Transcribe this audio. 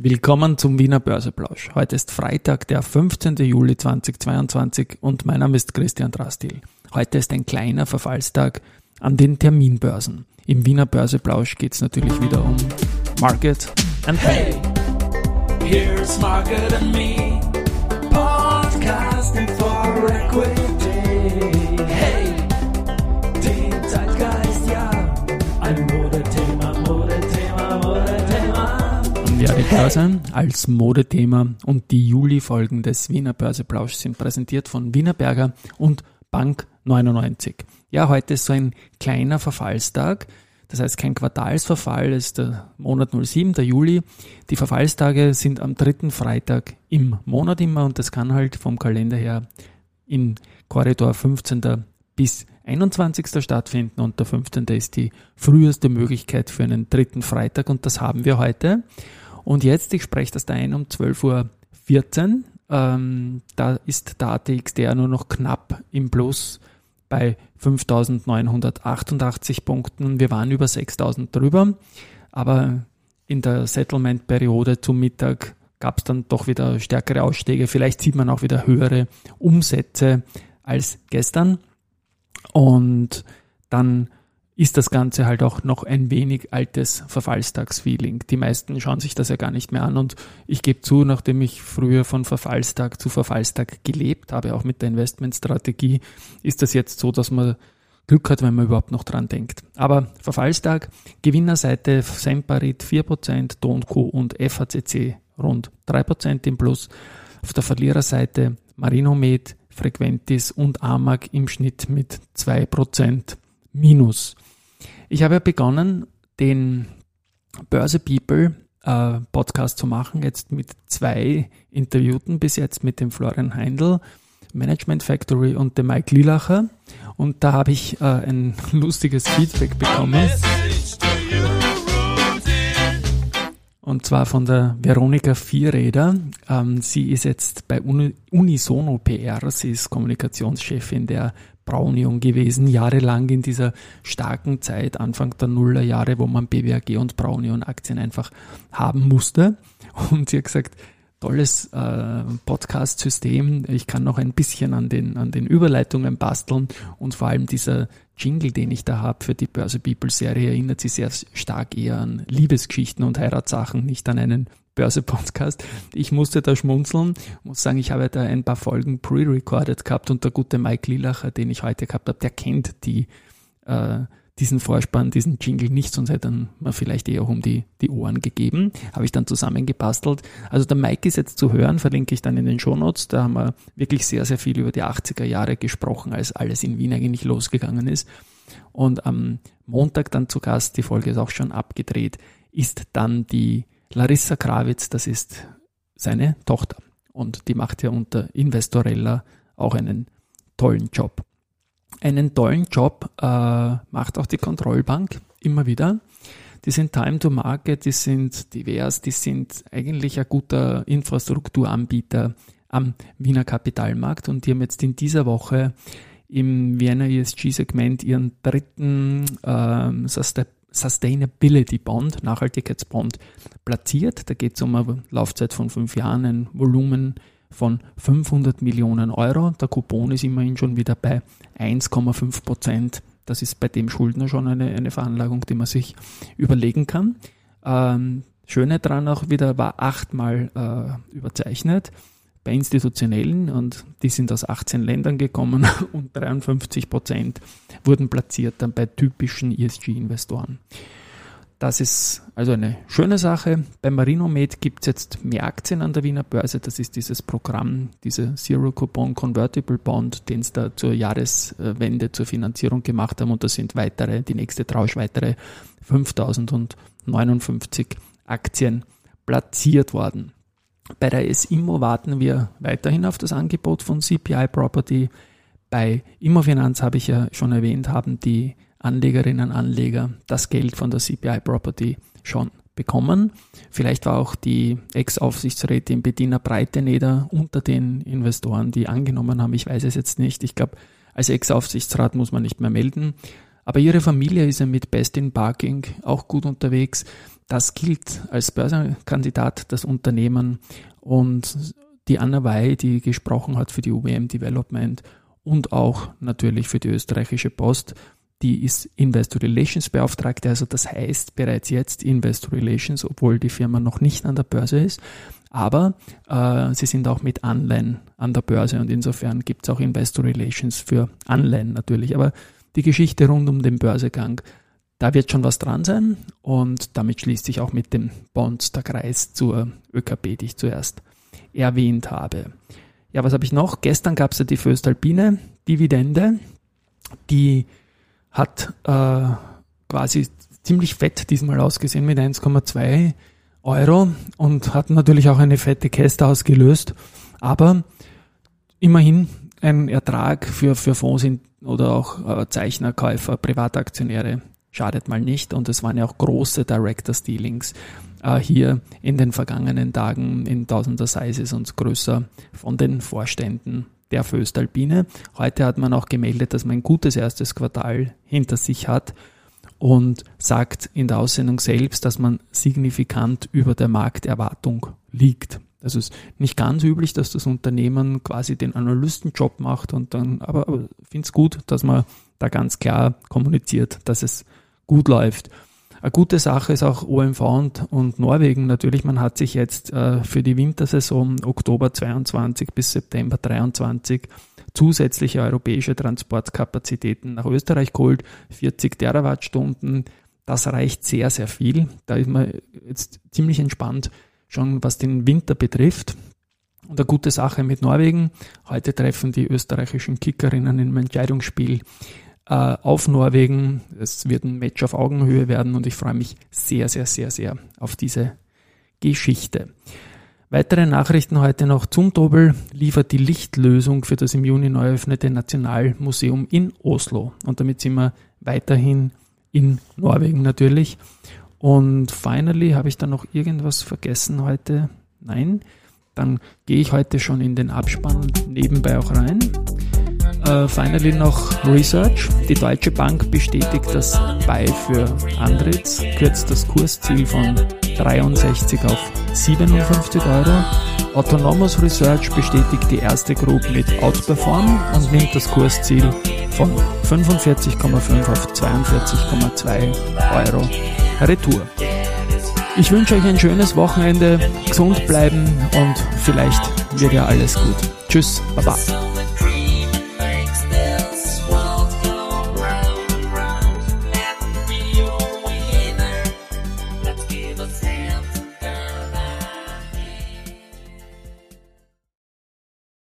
Willkommen zum Wiener Börseplausch. Heute ist Freitag, der 15. Juli 2022 und mein Name ist Christian Drastil. Heute ist ein kleiner Verfallstag an den Terminbörsen. Im Wiener Börseplausch geht es natürlich wieder um Market and Hey, here's Market and Me, podcasting for equity. Die Börse als Modethema und die Juli-Folgen des Wiener Börseplausch sind präsentiert von Wiener Berger und Bank 99. Ja, heute ist so ein kleiner Verfallstag. Das heißt kein Quartalsverfall, ist der Monat 07, der Juli. Die Verfallstage sind am dritten Freitag im Monat immer und das kann halt vom Kalender her in Korridor 15. bis 21. stattfinden und der 15. ist die früheste Möglichkeit für einen dritten Freitag und das haben wir heute. Und jetzt, ich spreche das da ein um 12.14 Uhr. Ähm, da ist der ATXDR nur noch knapp im Plus bei 5.988 Punkten. Wir waren über 6.000 drüber, aber in der Settlement-Periode zum Mittag gab es dann doch wieder stärkere Ausstiege. Vielleicht sieht man auch wieder höhere Umsätze als gestern. Und dann ist das Ganze halt auch noch ein wenig altes Verfallstagsfeeling. Die meisten schauen sich das ja gar nicht mehr an und ich gebe zu, nachdem ich früher von Verfallstag zu Verfallstag gelebt habe, auch mit der Investmentstrategie, ist das jetzt so, dass man Glück hat, wenn man überhaupt noch dran denkt. Aber Verfallstag, Gewinnerseite Semperit 4%, Don Co. und FACC rund 3% im Plus. Auf der Verliererseite Marinomed, Frequentis und Amag im Schnitt mit 2% Minus. Ich habe ja begonnen, den Börse People äh, Podcast zu machen, jetzt mit zwei Interviewten, bis jetzt mit dem Florian Heindl, Management Factory und dem Mike Lilacher. Und da habe ich äh, ein lustiges Feedback bekommen. Und zwar von der Veronika Vierräder. Ähm, sie ist jetzt bei Unisono PR. Sie ist Kommunikationschefin der Braunion gewesen, jahrelang in dieser starken Zeit, Anfang der Nullerjahre, wo man BWAG und Braunion Aktien einfach haben musste. Und sie hat gesagt, tolles äh, Podcast-System. Ich kann noch ein bisschen an den, an den Überleitungen basteln und vor allem dieser Jingle, den ich da habe für die Börse People Serie, erinnert sich sehr stark eher an Liebesgeschichten und Heiratssachen, nicht an einen Börse-Podcast. Ich musste da schmunzeln, muss sagen, ich habe da ein paar Folgen pre-recorded gehabt und der gute Mike Lillacher, den ich heute gehabt habe, der kennt die, äh, diesen Vorspann, diesen Jingle nicht, sonst hätte er mir vielleicht eher um die, die Ohren gegeben. Habe ich dann zusammengebastelt. Also der Mike ist jetzt zu hören, verlinke ich dann in den Shownotes. Da haben wir wirklich sehr, sehr viel über die 80er Jahre gesprochen, als alles in Wien eigentlich losgegangen ist. Und am Montag dann zu Gast, die Folge ist auch schon abgedreht, ist dann die Larissa Krawitz, das ist seine Tochter. Und die macht ja unter Investorella auch einen tollen Job. Einen tollen Job äh, macht auch die Kontrollbank immer wieder. Die sind Time to Market, die sind divers, die sind eigentlich ein guter Infrastrukturanbieter am Wiener Kapitalmarkt und die haben jetzt in dieser Woche im Vienna ESG-Segment ihren dritten ähm, Sustainability Bond, Nachhaltigkeitsbond, platziert. Da geht es um eine Laufzeit von fünf Jahren, ein Volumen von 500 Millionen Euro. Der Coupon ist immerhin schon wieder bei 1,5 Prozent. Das ist bei dem Schuldner schon eine, eine Veranlagung, die man sich überlegen kann. Ähm, Schöne dran auch wieder war achtmal äh, überzeichnet bei institutionellen und die sind aus 18 Ländern gekommen und 53 Prozent wurden platziert dann bei typischen ESG-Investoren. Das ist also eine schöne Sache. Bei Marinomed gibt es jetzt mehr Aktien an der Wiener Börse. Das ist dieses Programm, diese Zero Coupon Convertible Bond, den es da zur Jahreswende zur Finanzierung gemacht haben. Und da sind weitere, die nächste Tranche weitere 5059 Aktien platziert worden. Bei der S-Immo warten wir weiterhin auf das Angebot von CPI Property. Bei Immofinanz habe ich ja schon erwähnt, haben die Anlegerinnen und Anleger das Geld von der CPI Property schon bekommen. Vielleicht war auch die Ex-Aufsichtsrätin Bettina Breiteneder unter den Investoren, die angenommen haben. Ich weiß es jetzt nicht. Ich glaube, als Ex-Aufsichtsrat muss man nicht mehr melden. Aber ihre Familie ist ja mit Best in Parking auch gut unterwegs. Das gilt als Börsenkandidat das Unternehmen und die Anna Wey, die gesprochen hat für die UWM Development und auch natürlich für die österreichische Post, die ist Investor Relations Beauftragte, also das heißt bereits jetzt Investor Relations, obwohl die Firma noch nicht an der Börse ist. Aber äh, sie sind auch mit Anleihen an der Börse und insofern gibt es auch Investor Relations für Anleihen natürlich. Aber die Geschichte rund um den Börsegang, da wird schon was dran sein und damit schließt sich auch mit den Bonds der Kreis zur ÖKB, die ich zuerst erwähnt habe. Ja, was habe ich noch? Gestern gab es ja die Föstalpine Dividende, die hat äh, quasi ziemlich fett diesmal ausgesehen mit 1,2 Euro und hat natürlich auch eine fette Käste ausgelöst. Aber immerhin ein Ertrag für, für Fonds oder auch äh, Zeichner, Privataktionäre schadet mal nicht. Und es waren ja auch große Director Dealings äh, hier in den vergangenen Tagen in tausender Sizes und größer von den Vorständen der Föstalpine. Heute hat man auch gemeldet, dass man ein gutes erstes Quartal hinter sich hat und sagt in der Aussendung selbst, dass man signifikant über der Markterwartung liegt. Das ist nicht ganz üblich, dass das Unternehmen quasi den Analystenjob macht und dann, aber, aber finde es gut, dass man da ganz klar kommuniziert, dass es gut läuft. Eine gute Sache ist auch OMV und, und Norwegen. Natürlich, man hat sich jetzt äh, für die Wintersaison Oktober 22 bis September 23 zusätzliche europäische Transportkapazitäten nach Österreich geholt. 40 Terawattstunden. Das reicht sehr, sehr viel. Da ist man jetzt ziemlich entspannt, schon was den Winter betrifft. Und eine gute Sache mit Norwegen. Heute treffen die österreichischen Kickerinnen im Entscheidungsspiel äh, auf Norwegen. Es wird ein Match auf Augenhöhe werden und ich freue mich sehr, sehr, sehr, sehr auf diese Geschichte. Weitere Nachrichten heute noch. Zumtobel liefert die Lichtlösung für das im Juni neu eröffnete Nationalmuseum in Oslo. Und damit sind wir weiterhin in Norwegen natürlich. Und finally habe ich da noch irgendwas vergessen heute? Nein. Dann gehe ich heute schon in den Abspann nebenbei auch rein. Äh, finally noch Research. Die Deutsche Bank bestätigt das BEI für Andritz, kürzt das Kursziel von 63 auf 57 Euro. Autonomous Research bestätigt die erste Group mit Outperform und nimmt das Kursziel von 45,5 auf 42,2 Euro Retour. Ich wünsche euch ein schönes Wochenende, gesund bleiben und vielleicht wird ja alles gut. Tschüss, Baba.